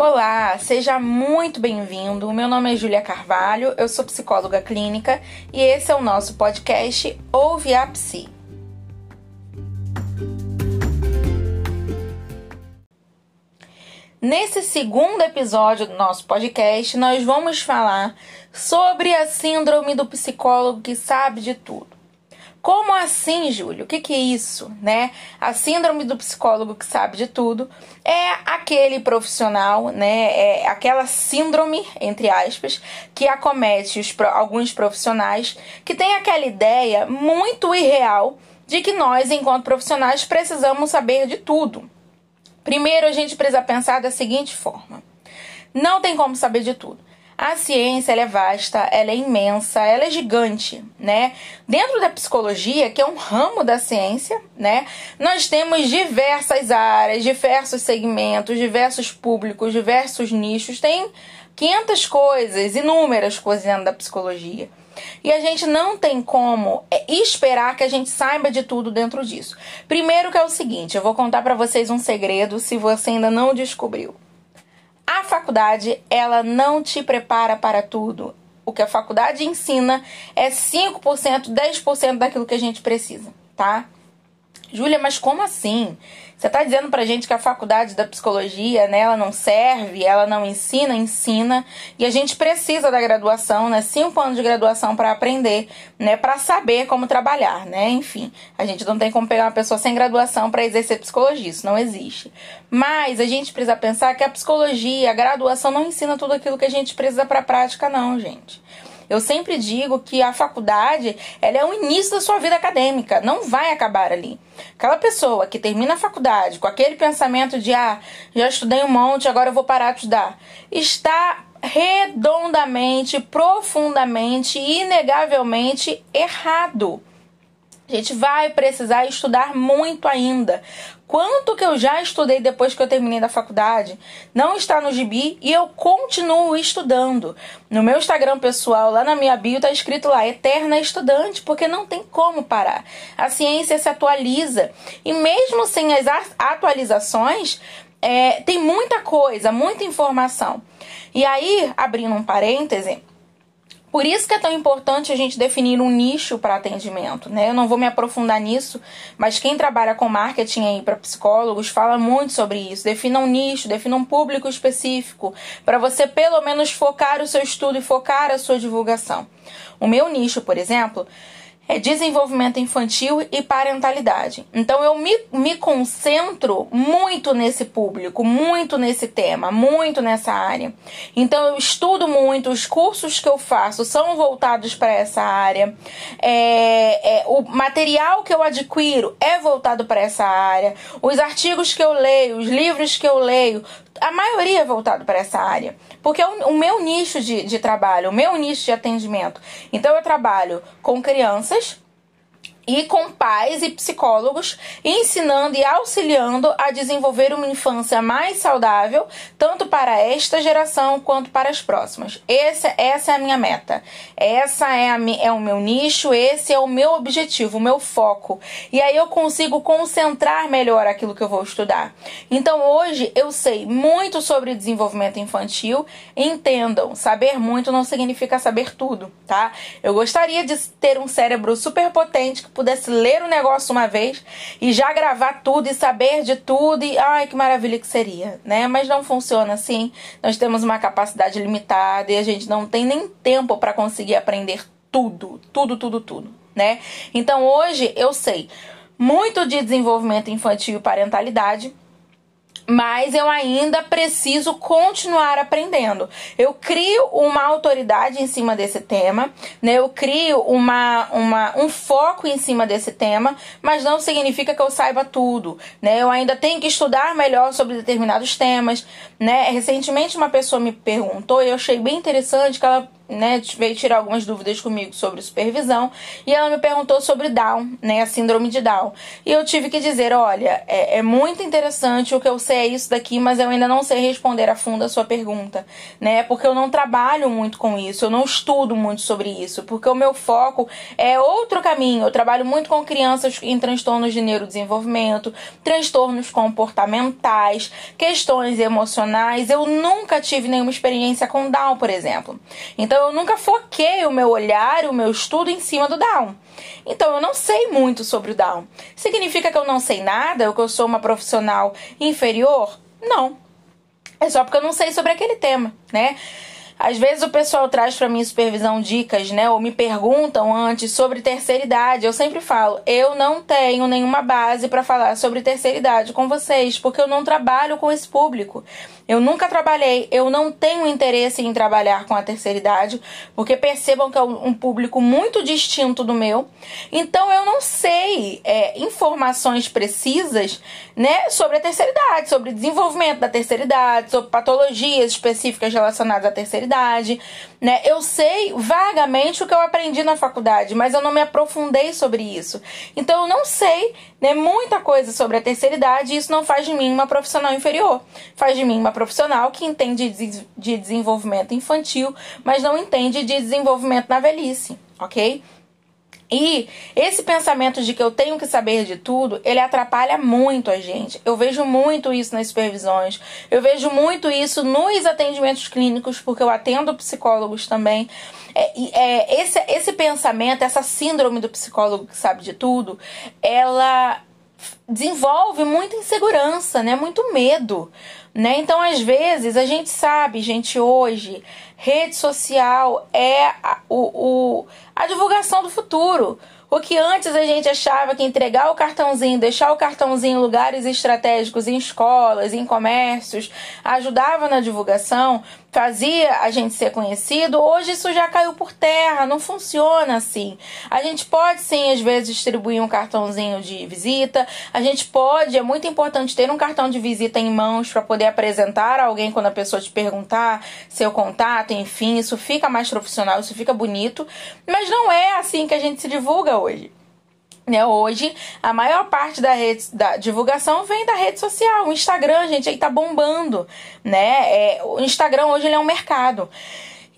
Olá, seja muito bem-vindo. Meu nome é Júlia Carvalho, eu sou psicóloga clínica e esse é o nosso podcast Ouve a Psi. Nesse segundo episódio do nosso podcast, nós vamos falar sobre a síndrome do psicólogo que sabe de tudo. Como assim, Júlio? O que, que é isso, né? A síndrome do psicólogo que sabe de tudo é aquele profissional, né? É aquela síndrome, entre aspas, que acomete os, alguns profissionais que tem aquela ideia muito irreal de que nós, enquanto profissionais, precisamos saber de tudo. Primeiro, a gente precisa pensar da seguinte forma: não tem como saber de tudo. A ciência é vasta, ela é imensa, ela é gigante, né? Dentro da psicologia, que é um ramo da ciência, né? Nós temos diversas áreas, diversos segmentos, diversos públicos, diversos nichos, tem 500 coisas, inúmeras coisas dentro da psicologia. E a gente não tem como é, esperar que a gente saiba de tudo dentro disso. Primeiro que é o seguinte, eu vou contar para vocês um segredo se você ainda não descobriu. A faculdade, ela não te prepara para tudo. O que a faculdade ensina é 5%, 10% daquilo que a gente precisa, tá? Júlia, mas como assim? Você está dizendo pra gente que a faculdade da psicologia, né, ela não serve, ela não ensina, ensina, e a gente precisa da graduação, né, cinco anos de graduação para aprender, né, para saber como trabalhar, né, enfim, a gente não tem como pegar uma pessoa sem graduação para exercer psicologia, isso não existe. Mas a gente precisa pensar que a psicologia, a graduação não ensina tudo aquilo que a gente precisa para a prática, não, gente. Eu sempre digo que a faculdade ela é o início da sua vida acadêmica, não vai acabar ali. Aquela pessoa que termina a faculdade com aquele pensamento de ah, já estudei um monte, agora eu vou parar de estudar, está redondamente, profundamente, inegavelmente errado. A gente vai precisar estudar muito ainda. Quanto que eu já estudei depois que eu terminei da faculdade não está no gibi e eu continuo estudando. No meu Instagram pessoal, lá na minha bio, tá escrito lá, eterna estudante, porque não tem como parar. A ciência se atualiza e mesmo sem as atualizações, é, tem muita coisa, muita informação. E aí, abrindo um parêntese, por isso que é tão importante a gente definir um nicho para atendimento, né? Eu não vou me aprofundar nisso, mas quem trabalha com marketing aí para psicólogos fala muito sobre isso. Defina um nicho, defina um público específico para você pelo menos focar o seu estudo e focar a sua divulgação. O meu nicho, por exemplo, é desenvolvimento infantil e parentalidade. Então eu me, me concentro muito nesse público, muito nesse tema, muito nessa área. Então eu estudo muito, os cursos que eu faço são voltados para essa área. É, é, o material que eu adquiro é voltado para essa área. Os artigos que eu leio, os livros que eu leio, a maioria é voltado para essa área. Porque é o, o meu nicho de, de trabalho, o meu nicho de atendimento. Então eu trabalho com crianças euch. E com pais e psicólogos, ensinando e auxiliando a desenvolver uma infância mais saudável, tanto para esta geração quanto para as próximas. Essa, essa é a minha meta. Essa é, a, é o meu nicho, esse é o meu objetivo, o meu foco. E aí eu consigo concentrar melhor aquilo que eu vou estudar. Então hoje eu sei muito sobre desenvolvimento infantil. Entendam, saber muito não significa saber tudo, tá? Eu gostaria de ter um cérebro super potente pudesse ler o negócio uma vez e já gravar tudo e saber de tudo e ai que maravilha que seria, né? Mas não funciona assim. Nós temos uma capacidade limitada e a gente não tem nem tempo para conseguir aprender tudo, tudo, tudo, tudo, né? Então hoje eu sei muito de desenvolvimento infantil e parentalidade mas eu ainda preciso continuar aprendendo. Eu crio uma autoridade em cima desse tema, né? Eu crio uma, uma, um foco em cima desse tema, mas não significa que eu saiba tudo, né? Eu ainda tenho que estudar melhor sobre determinados temas, né? Recentemente uma pessoa me perguntou e eu achei bem interessante que ela né, veio tirar algumas dúvidas comigo sobre supervisão e ela me perguntou sobre Down, né, a síndrome de Down. E eu tive que dizer, olha, é, é muito interessante o que eu sei é isso daqui, mas eu ainda não sei responder a fundo a sua pergunta, né, porque eu não trabalho muito com isso, eu não estudo muito sobre isso, porque o meu foco é outro caminho. Eu trabalho muito com crianças em transtornos de neurodesenvolvimento, transtornos comportamentais, questões emocionais. Eu nunca tive nenhuma experiência com Down, por exemplo. Então eu nunca foquei o meu olhar o meu estudo em cima do Down. Então eu não sei muito sobre o Down. Significa que eu não sei nada ou que eu sou uma profissional inferior? Não. É só porque eu não sei sobre aquele tema, né? Às vezes o pessoal traz para mim supervisão dicas, né, ou me perguntam antes sobre terceira idade. Eu sempre falo, eu não tenho nenhuma base para falar sobre terceira idade com vocês, porque eu não trabalho com esse público. Eu nunca trabalhei, eu não tenho interesse em trabalhar com a terceira idade, porque percebam que é um público muito distinto do meu. Então eu não sei é, informações precisas né, sobre a terceira idade, sobre desenvolvimento da terceira idade, sobre patologias específicas relacionadas à terceira idade. Né? Eu sei vagamente o que eu aprendi na faculdade, mas eu não me aprofundei sobre isso. Então eu não sei né, muita coisa sobre a terceira idade e isso não faz de mim uma profissional inferior. Faz de mim uma profissional que entende de desenvolvimento infantil, mas não entende de desenvolvimento na velhice, ok? E esse pensamento de que eu tenho que saber de tudo, ele atrapalha muito a gente. Eu vejo muito isso nas supervisões, eu vejo muito isso nos atendimentos clínicos, porque eu atendo psicólogos também. É, é, esse, esse pensamento, essa síndrome do psicólogo que sabe de tudo, ela desenvolve muita insegurança, né? Muito medo, né? Então, às vezes, a gente sabe, gente, hoje, rede social é a, o, o, a divulgação do futuro. O que antes a gente achava que entregar o cartãozinho, deixar o cartãozinho em lugares estratégicos, em escolas, em comércios, ajudava na divulgação, fazia a gente ser conhecido, hoje isso já caiu por terra, não funciona assim. A gente pode sim, às vezes, distribuir um cartãozinho de visita, a gente pode, é muito importante ter um cartão de visita em mãos para poder apresentar a alguém quando a pessoa te perguntar seu contato, enfim, isso fica mais profissional, isso fica bonito, mas não é assim que a gente se divulga hoje. Né, hoje, a maior parte da, rede, da divulgação vem da rede social. O Instagram, gente, aí tá bombando, né? É, o Instagram hoje ele é um mercado.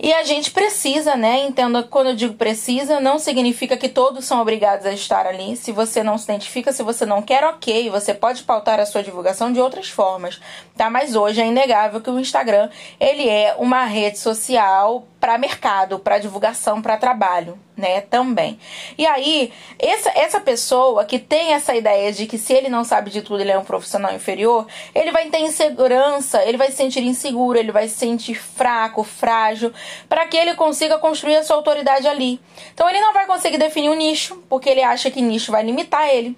E a gente precisa, né? Entenda quando eu digo precisa, não significa que todos são obrigados a estar ali. Se você não se identifica, se você não quer, ok, você pode pautar a sua divulgação de outras formas, tá? Mas hoje é inegável que o Instagram, ele é uma rede social para mercado, para divulgação, para trabalho, né? Também. E aí, essa, essa pessoa que tem essa ideia de que se ele não sabe de tudo, ele é um profissional inferior, ele vai ter insegurança, ele vai se sentir inseguro, ele vai se sentir fraco, frágil, para que ele consiga construir a sua autoridade ali. Então, ele não vai conseguir definir um nicho, porque ele acha que nicho vai limitar ele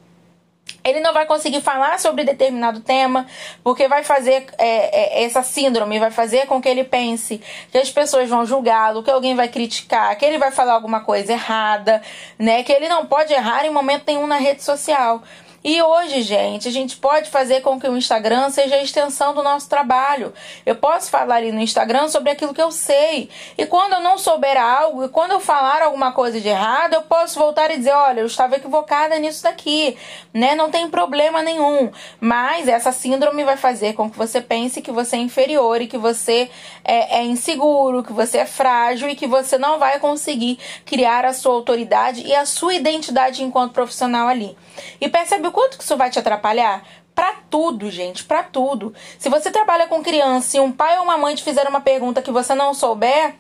ele não vai conseguir falar sobre determinado tema, porque vai fazer é, é, essa síndrome, vai fazer com que ele pense que as pessoas vão julgá-lo, que alguém vai criticar, que ele vai falar alguma coisa errada, né? Que ele não pode errar em momento nenhum na rede social. E hoje, gente, a gente pode fazer com que o Instagram seja a extensão do nosso trabalho. Eu posso falar ali no Instagram sobre aquilo que eu sei. E quando eu não souber algo, e quando eu falar alguma coisa de errado, eu posso voltar e dizer: olha, eu estava equivocada nisso daqui. Né? Não tem problema nenhum. Mas essa síndrome vai fazer com que você pense que você é inferior e que você é, é inseguro, que você é frágil e que você não vai conseguir criar a sua autoridade e a sua identidade enquanto profissional ali. E percebe o quanto que isso vai te atrapalhar? Para tudo, gente, para tudo. Se você trabalha com criança e um pai ou uma mãe te fizer uma pergunta que você não souber,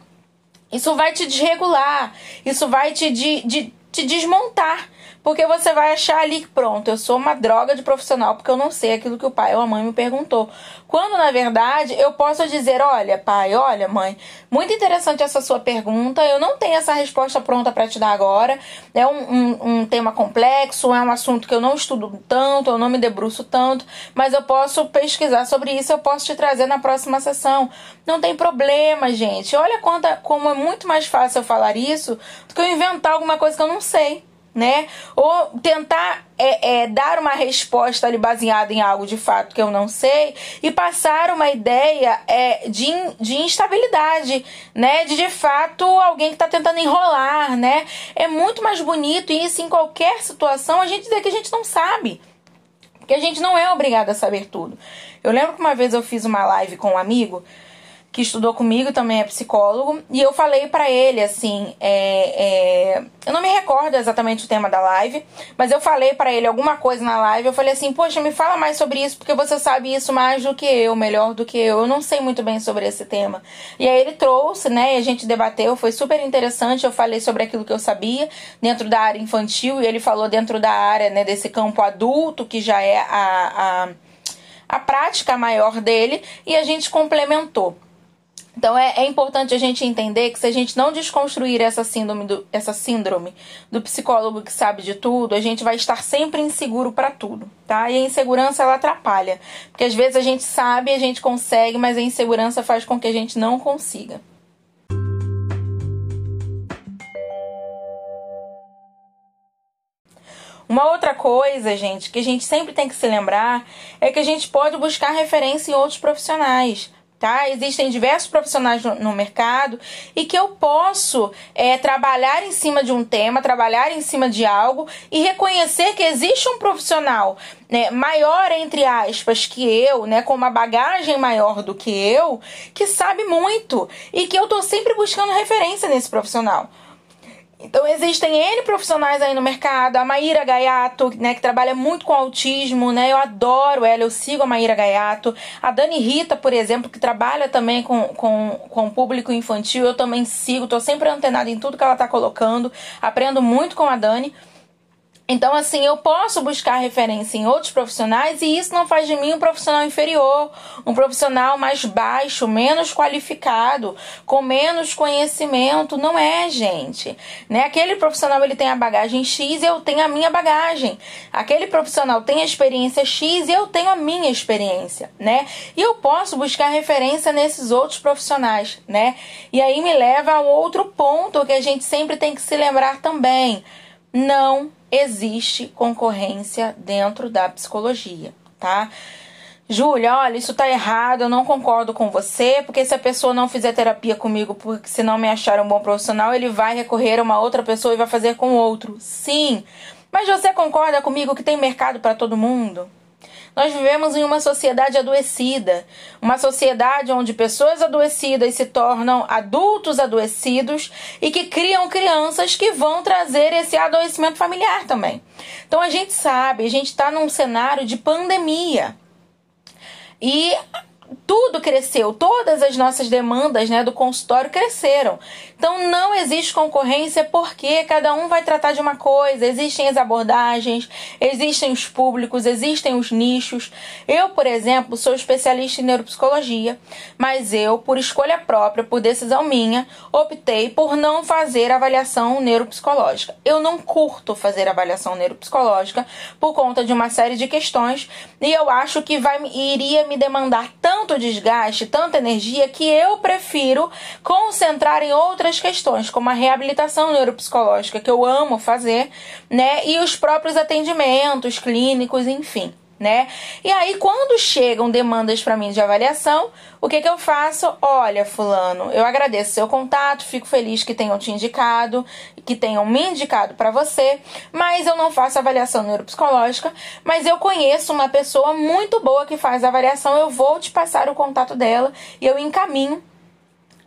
isso vai te desregular, isso vai te, de, de, te desmontar. Porque você vai achar ali que pronto, eu sou uma droga de profissional porque eu não sei aquilo que o pai ou a mãe me perguntou. Quando na verdade eu posso dizer: olha, pai, olha, mãe, muito interessante essa sua pergunta. Eu não tenho essa resposta pronta para te dar agora. É um, um, um, tema complexo, é um assunto que eu não estudo tanto, eu não me debruço tanto, mas eu posso pesquisar sobre isso, eu posso te trazer na próxima sessão. Não tem problema, gente. Olha quanta, como é muito mais fácil eu falar isso do que eu inventar alguma coisa que eu não sei né? Ou tentar é, é, dar uma resposta ali baseada em algo de fato que eu não sei e passar uma ideia é, de, de instabilidade, né? De de fato alguém que está tentando enrolar, né? É muito mais bonito e isso em qualquer situação a gente dizer que a gente não sabe. Porque a gente não é obrigado a saber tudo. Eu lembro que uma vez eu fiz uma live com um amigo que estudou comigo, também é psicólogo, e eu falei para ele assim, é, é, eu não me recordo exatamente o tema da live, mas eu falei para ele alguma coisa na live, eu falei assim, poxa, me fala mais sobre isso, porque você sabe isso mais do que eu, melhor do que eu, eu não sei muito bem sobre esse tema. E aí ele trouxe, né, e a gente debateu, foi super interessante, eu falei sobre aquilo que eu sabia dentro da área infantil, e ele falou dentro da área, né, desse campo adulto, que já é a, a, a prática maior dele, e a gente complementou. Então é, é, importante a gente entender que se a gente não desconstruir essa síndrome, do, essa síndrome do psicólogo que sabe de tudo, a gente vai estar sempre inseguro para tudo, tá? E a insegurança ela atrapalha, porque às vezes a gente sabe, a gente consegue, mas a insegurança faz com que a gente não consiga. Uma outra coisa, gente, que a gente sempre tem que se lembrar é que a gente pode buscar referência em outros profissionais tá? Existem diversos profissionais no, no mercado e que eu posso é, trabalhar em cima de um tema, trabalhar em cima de algo e reconhecer que existe um profissional né, maior, entre aspas, que eu, né, com uma bagagem maior do que eu, que sabe muito e que eu tô sempre buscando referência nesse profissional. Então existem N profissionais aí no mercado, a Maíra Gaiato, né, que trabalha muito com autismo, né? Eu adoro ela, eu sigo a Maíra Gaiato. A Dani Rita, por exemplo, que trabalha também com, com, com público infantil, eu também sigo, tô sempre antenada em tudo que ela tá colocando, aprendo muito com a Dani. Então, assim, eu posso buscar referência em outros profissionais e isso não faz de mim um profissional inferior, um profissional mais baixo, menos qualificado, com menos conhecimento. Não é, gente. Né? Aquele profissional ele tem a bagagem X e eu tenho a minha bagagem. Aquele profissional tem a experiência X e eu tenho a minha experiência, né? E eu posso buscar referência nesses outros profissionais, né? E aí me leva a um outro ponto que a gente sempre tem que se lembrar também. Não existe concorrência dentro da psicologia, tá? Júlia, olha, isso tá errado, eu não concordo com você, porque se a pessoa não fizer terapia comigo, porque se não me achar um bom profissional, ele vai recorrer a uma outra pessoa e vai fazer com outro. Sim, mas você concorda comigo que tem mercado para todo mundo? Nós vivemos em uma sociedade adoecida, uma sociedade onde pessoas adoecidas se tornam adultos adoecidos e que criam crianças que vão trazer esse adoecimento familiar também. Então a gente sabe, a gente está num cenário de pandemia. E tudo cresceu, todas as nossas demandas né, do consultório cresceram. Então não existe concorrência porque cada um vai tratar de uma coisa, existem as abordagens, existem os públicos, existem os nichos. Eu, por exemplo, sou especialista em neuropsicologia, mas eu, por escolha própria, por decisão minha, optei por não fazer avaliação neuropsicológica. Eu não curto fazer avaliação neuropsicológica por conta de uma série de questões e eu acho que vai, iria me demandar tanto desgaste, tanta energia, que eu prefiro concentrar em outras questões, como a reabilitação neuropsicológica, que eu amo fazer, né? E os próprios atendimentos clínicos, enfim né? E aí, quando chegam demandas para mim de avaliação, o que, que eu faço? Olha, Fulano, eu agradeço seu contato, fico feliz que tenham te indicado, que tenham me indicado para você, mas eu não faço avaliação neuropsicológica. Mas eu conheço uma pessoa muito boa que faz avaliação, eu vou te passar o contato dela e eu encaminho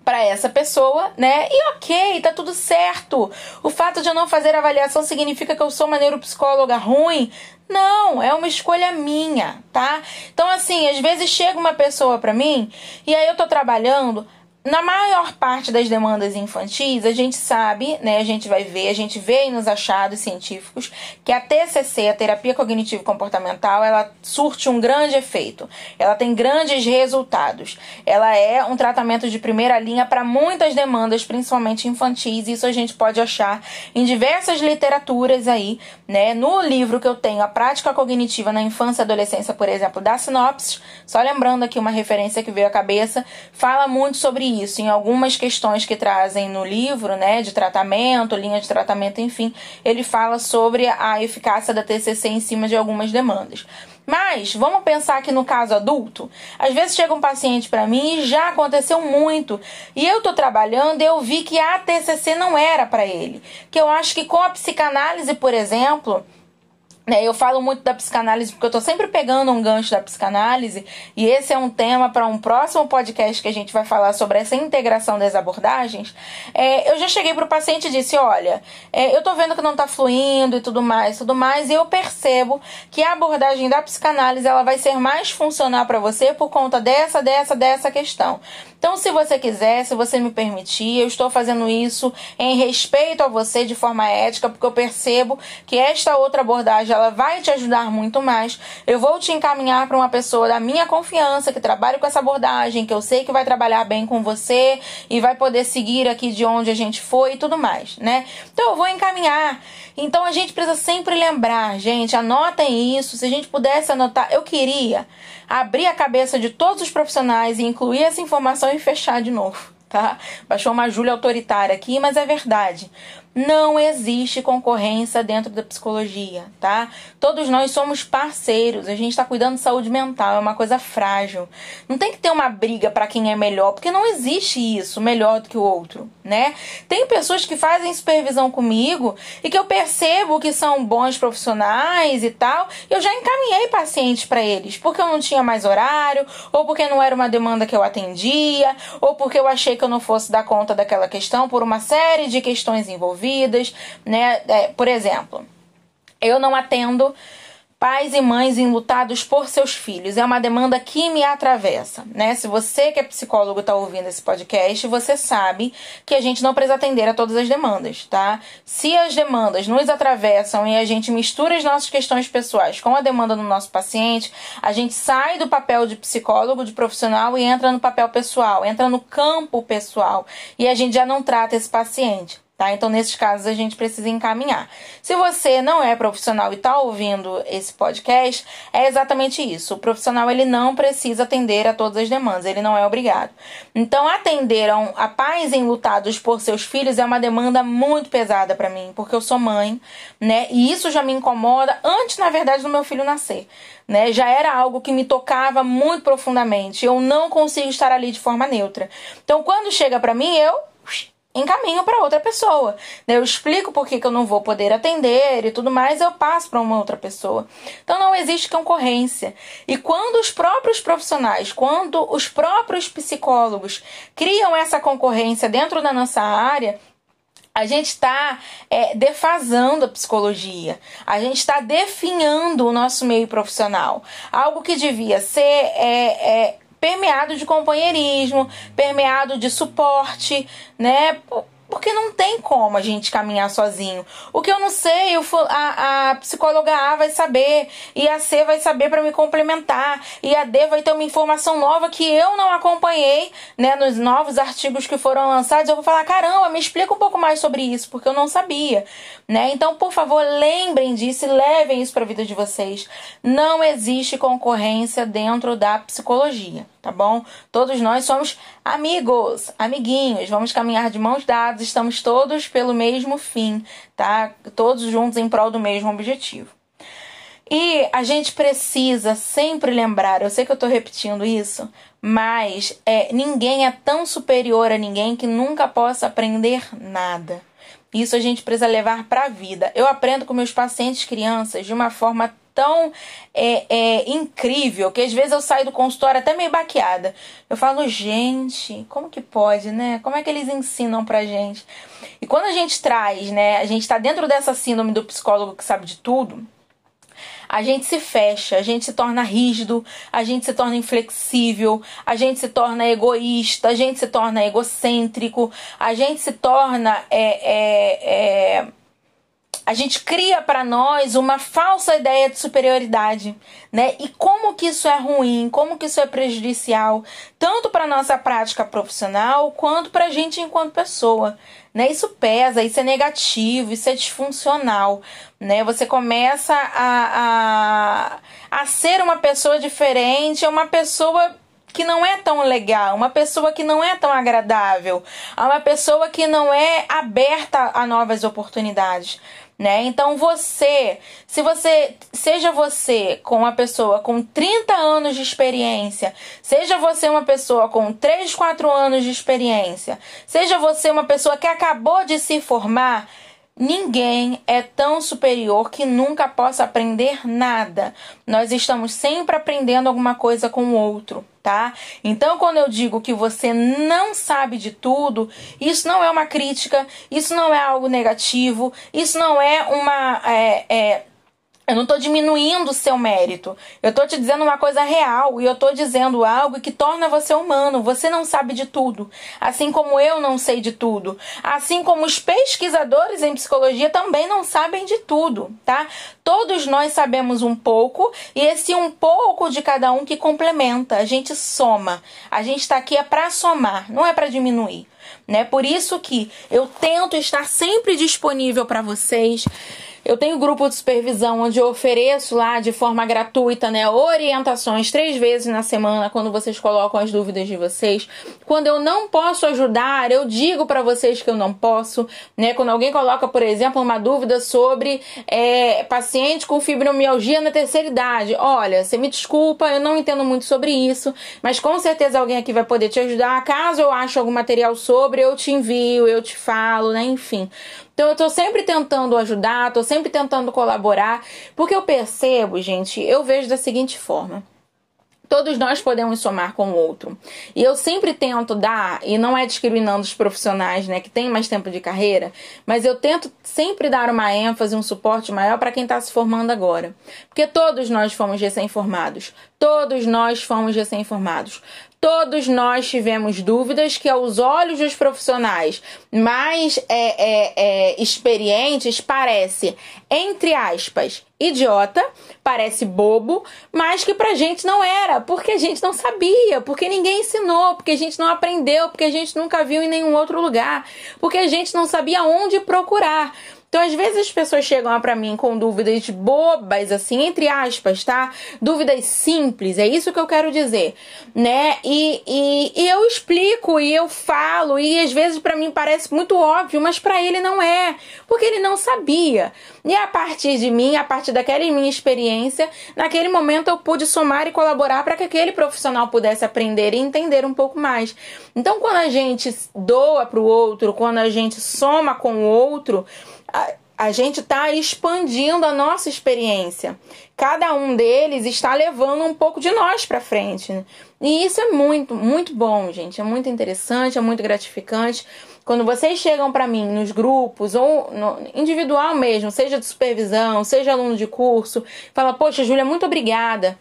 para essa pessoa, né? E ok, tá tudo certo. O fato de eu não fazer avaliação significa que eu sou uma neuropsicóloga ruim? Não, é uma escolha minha, tá? Então, assim, às vezes chega uma pessoa pra mim e aí eu tô trabalhando, na maior parte das demandas infantis, a gente sabe, né, a gente vai ver, a gente vê nos achados científicos que a TCC, a terapia cognitivo comportamental, ela surte um grande efeito. Ela tem grandes resultados. Ela é um tratamento de primeira linha para muitas demandas, principalmente infantis. Isso a gente pode achar em diversas literaturas aí, né? No livro que eu tenho, A Prática Cognitiva na Infância e Adolescência, por exemplo, da Sinopsis, só lembrando aqui uma referência que veio à cabeça, fala muito sobre isso em algumas questões que trazem no livro, né, de tratamento, linha de tratamento, enfim, ele fala sobre a eficácia da TCC em cima de algumas demandas. Mas vamos pensar que no caso adulto, às vezes chega um paciente para mim e já aconteceu muito, e eu tô trabalhando eu vi que a TCC não era para ele. Que eu acho que com a psicanálise, por exemplo, eu falo muito da psicanálise porque eu tô sempre pegando um gancho da psicanálise e esse é um tema para um próximo podcast que a gente vai falar sobre essa integração das abordagens. É, eu já cheguei pro paciente e disse: Olha, é, eu tô vendo que não tá fluindo e tudo mais, tudo mais, e eu percebo que a abordagem da psicanálise ela vai ser mais funcional para você por conta dessa, dessa, dessa questão. Então, se você quiser, se você me permitir, eu estou fazendo isso em respeito a você de forma ética, porque eu percebo que esta outra abordagem ela vai te ajudar muito mais. Eu vou te encaminhar para uma pessoa da minha confiança que trabalhe com essa abordagem, que eu sei que vai trabalhar bem com você e vai poder seguir aqui de onde a gente foi e tudo mais, né? Então, eu vou encaminhar. Então, a gente precisa sempre lembrar, gente, anotem isso. Se a gente pudesse anotar, eu queria abrir a cabeça de todos os profissionais e incluir essa informação e fechar de novo, tá? Baixou uma Júlia autoritária aqui, mas é verdade. Não existe concorrência dentro da psicologia, tá? Todos nós somos parceiros, a gente está cuidando de saúde mental, é uma coisa frágil. Não tem que ter uma briga para quem é melhor, porque não existe isso, melhor do que o outro, né? Tem pessoas que fazem supervisão comigo e que eu percebo que são bons profissionais e tal, e eu já encaminhei pacientes para eles, porque eu não tinha mais horário, ou porque não era uma demanda que eu atendia, ou porque eu achei que eu não fosse dar conta daquela questão por uma série de questões envolvidas vidas, né? É, por exemplo, eu não atendo pais e mães enlutados por seus filhos. É uma demanda que me atravessa, né? Se você que é psicólogo está ouvindo esse podcast, você sabe que a gente não precisa atender a todas as demandas, tá? Se as demandas nos atravessam e a gente mistura as nossas questões pessoais com a demanda do nosso paciente, a gente sai do papel de psicólogo, de profissional e entra no papel pessoal, entra no campo pessoal e a gente já não trata esse paciente. Tá? Então, nesses casos, a gente precisa encaminhar. Se você não é profissional e está ouvindo esse podcast, é exatamente isso. O profissional ele não precisa atender a todas as demandas, ele não é obrigado. Então, atender a pais enlutados por seus filhos é uma demanda muito pesada para mim, porque eu sou mãe, né? E isso já me incomoda antes, na verdade, do meu filho nascer. Né, já era algo que me tocava muito profundamente. Eu não consigo estar ali de forma neutra. Então, quando chega para mim, eu encaminho para outra pessoa. Eu explico por que, que eu não vou poder atender e tudo mais, eu passo para uma outra pessoa. Então não existe concorrência. E quando os próprios profissionais, quando os próprios psicólogos criam essa concorrência dentro da nossa área, a gente está é, defasando a psicologia, a gente está definhando o nosso meio profissional. Algo que devia ser é, é, permeado de companheirismo, permeado de suporte, né? Porque não tem como a gente caminhar sozinho. O que eu não sei, a, a psicóloga A vai saber, e a C vai saber para me complementar, e a D vai ter uma informação nova que eu não acompanhei, né, nos novos artigos que foram lançados. Eu vou falar: caramba, me explica um pouco mais sobre isso, porque eu não sabia, né? Então, por favor, lembrem disso e levem isso para a vida de vocês. Não existe concorrência dentro da psicologia tá bom? Todos nós somos amigos, amiguinhos, vamos caminhar de mãos dadas, estamos todos pelo mesmo fim, tá? Todos juntos em prol do mesmo objetivo. E a gente precisa sempre lembrar, eu sei que eu tô repetindo isso, mas é, ninguém é tão superior a ninguém que nunca possa aprender nada. Isso a gente precisa levar para a vida. Eu aprendo com meus pacientes crianças de uma forma tão é, é, incrível que às vezes eu saio do consultório até meio baqueada. Eu falo, gente, como que pode, né? Como é que eles ensinam pra gente? E quando a gente traz, né, a gente tá dentro dessa síndrome do psicólogo que sabe de tudo, a gente se fecha, a gente se torna rígido, a gente se torna inflexível, a gente se torna egoísta, a gente se torna egocêntrico, a gente se torna é, é, é a gente cria para nós uma falsa ideia de superioridade, né? E como que isso é ruim, como que isso é prejudicial, tanto para nossa prática profissional quanto para a gente enquanto pessoa, né? Isso pesa, isso é negativo, isso é disfuncional, né? Você começa a, a, a ser uma pessoa diferente, é uma pessoa que não é tão legal, uma pessoa que não é tão agradável, uma pessoa que não é aberta a novas oportunidades né? Então você, se você, seja você com uma pessoa com 30 anos de experiência, seja você uma pessoa com 3, 4 anos de experiência, seja você uma pessoa que acabou de se formar, Ninguém é tão superior que nunca possa aprender nada. Nós estamos sempre aprendendo alguma coisa com o outro, tá? Então, quando eu digo que você não sabe de tudo, isso não é uma crítica, isso não é algo negativo, isso não é uma. É, é, eu não estou diminuindo o seu mérito. Eu estou te dizendo uma coisa real e eu estou dizendo algo que torna você humano. Você não sabe de tudo, assim como eu não sei de tudo, assim como os pesquisadores em psicologia também não sabem de tudo, tá? Todos nós sabemos um pouco e esse um pouco de cada um que complementa. A gente soma. A gente está aqui é para somar, não é para diminuir, né? Por isso que eu tento estar sempre disponível para vocês. Eu tenho grupo de supervisão onde eu ofereço lá de forma gratuita, né, orientações três vezes na semana quando vocês colocam as dúvidas de vocês. Quando eu não posso ajudar, eu digo para vocês que eu não posso, né? Quando alguém coloca, por exemplo, uma dúvida sobre é, paciente com fibromialgia na terceira idade, olha, você me desculpa, eu não entendo muito sobre isso, mas com certeza alguém aqui vai poder te ajudar. Caso eu ache algum material sobre, eu te envio, eu te falo, né? Enfim. Então eu tô sempre tentando ajudar, tô sempre tentando colaborar, porque eu percebo, gente, eu vejo da seguinte forma. Todos nós podemos somar com o outro. E eu sempre tento dar, e não é discriminando os profissionais, né, que têm mais tempo de carreira, mas eu tento sempre dar uma ênfase, um suporte maior para quem está se formando agora. Porque todos nós fomos recém-formados. Todos nós fomos recém-formados. Todos nós tivemos dúvidas que, aos olhos dos profissionais mais é, é, é, experientes, parece, entre aspas, idiota, parece bobo, mas que pra gente não era, porque a gente não sabia, porque ninguém ensinou, porque a gente não aprendeu, porque a gente nunca viu em nenhum outro lugar, porque a gente não sabia onde procurar. Então, às vezes as pessoas chegam para mim com dúvidas bobas, assim, entre aspas, tá? Dúvidas simples, é isso que eu quero dizer, né? E, e, e eu explico e eu falo, e às vezes para mim parece muito óbvio, mas para ele não é, porque ele não sabia. E a partir de mim, a partir daquela minha experiência, naquele momento eu pude somar e colaborar para que aquele profissional pudesse aprender e entender um pouco mais. Então, quando a gente doa para o outro, quando a gente soma com o outro, a, gente está expandindo a nossa experiência. Cada um deles está levando um pouco de nós para frente. Né? E isso é muito, muito bom, gente. É muito interessante, é muito gratificante. Quando vocês chegam para mim nos grupos ou no, individual mesmo, seja de supervisão, seja aluno de curso, fala: Poxa, Júlia, muito obrigada.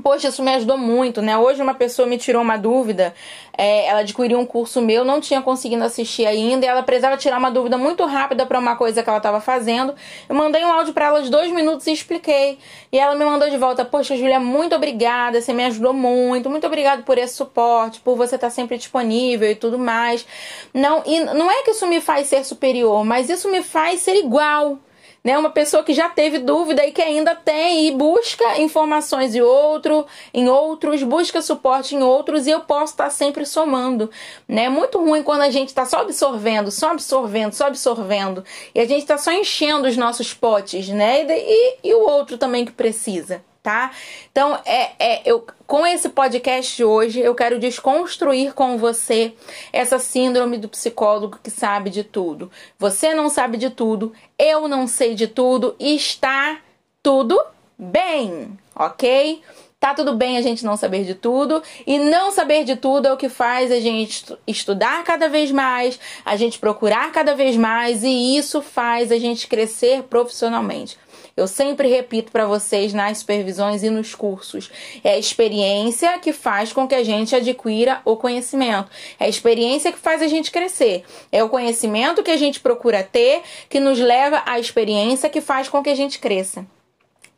Poxa, isso me ajudou muito, né? Hoje uma pessoa me tirou uma dúvida, é, ela adquiriu um curso meu, não tinha conseguido assistir ainda, e ela precisava tirar uma dúvida muito rápida para uma coisa que ela estava fazendo. Eu mandei um áudio para ela de dois minutos e expliquei. E ela me mandou de volta: Poxa, Julia, muito obrigada, você me ajudou muito, muito obrigada por esse suporte, por você estar tá sempre disponível e tudo mais. Não, e não é que isso me faz ser superior, mas isso me faz ser igual né? Uma pessoa que já teve dúvida e que ainda tem e busca informações em outro, em outros, busca suporte em outros e eu posso estar sempre somando, né? É muito ruim quando a gente está só absorvendo, só absorvendo, só absorvendo e a gente está só enchendo os nossos potes, né? E, e o outro também que precisa tá? Então, é, é, eu, com esse podcast de hoje, eu quero desconstruir com você essa síndrome do psicólogo que sabe de tudo. Você não sabe de tudo, eu não sei de tudo, está tudo bem, ok? Tá tudo bem a gente não saber de tudo, e não saber de tudo é o que faz a gente estudar cada vez mais, a gente procurar cada vez mais, e isso faz a gente crescer profissionalmente. Eu sempre repito para vocês nas supervisões e nos cursos: é a experiência que faz com que a gente adquira o conhecimento. É a experiência que faz a gente crescer. É o conhecimento que a gente procura ter que nos leva à experiência que faz com que a gente cresça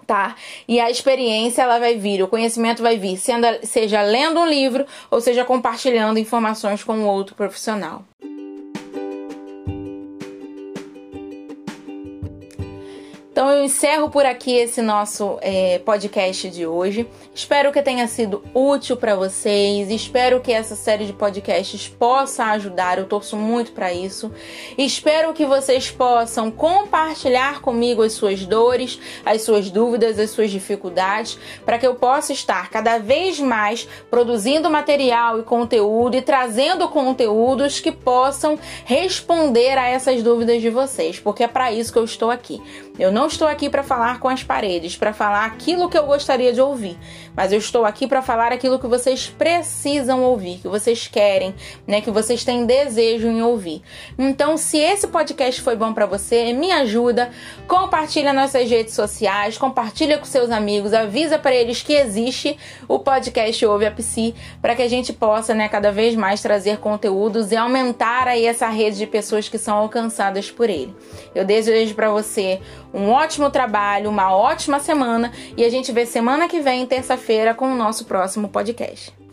tá? E a experiência ela vai vir, o conhecimento vai vir, sendo, seja lendo um livro ou seja compartilhando informações com outro profissional. Então eu encerro por aqui esse nosso é, podcast de hoje. Espero que tenha sido útil para vocês. Espero que essa série de podcasts possa ajudar. Eu torço muito para isso. Espero que vocês possam compartilhar comigo as suas dores, as suas dúvidas, as suas dificuldades, para que eu possa estar cada vez mais produzindo material e conteúdo e trazendo conteúdos que possam responder a essas dúvidas de vocês, porque é para isso que eu estou aqui. Eu não estou aqui para falar com as paredes, para falar aquilo que eu gostaria de ouvir, mas eu estou aqui para falar aquilo que vocês precisam ouvir, que vocês querem, né, que vocês têm desejo em ouvir. Então, se esse podcast foi bom para você, me ajuda, compartilha nas suas redes sociais, compartilha com seus amigos, avisa para eles que existe o podcast Ouve a Psi, para que a gente possa, né, cada vez mais trazer conteúdos e aumentar aí essa rede de pessoas que são alcançadas por ele. Eu desejo para você um ótimo trabalho, uma ótima semana e a gente vê semana que vem, terça-feira, com o nosso próximo podcast.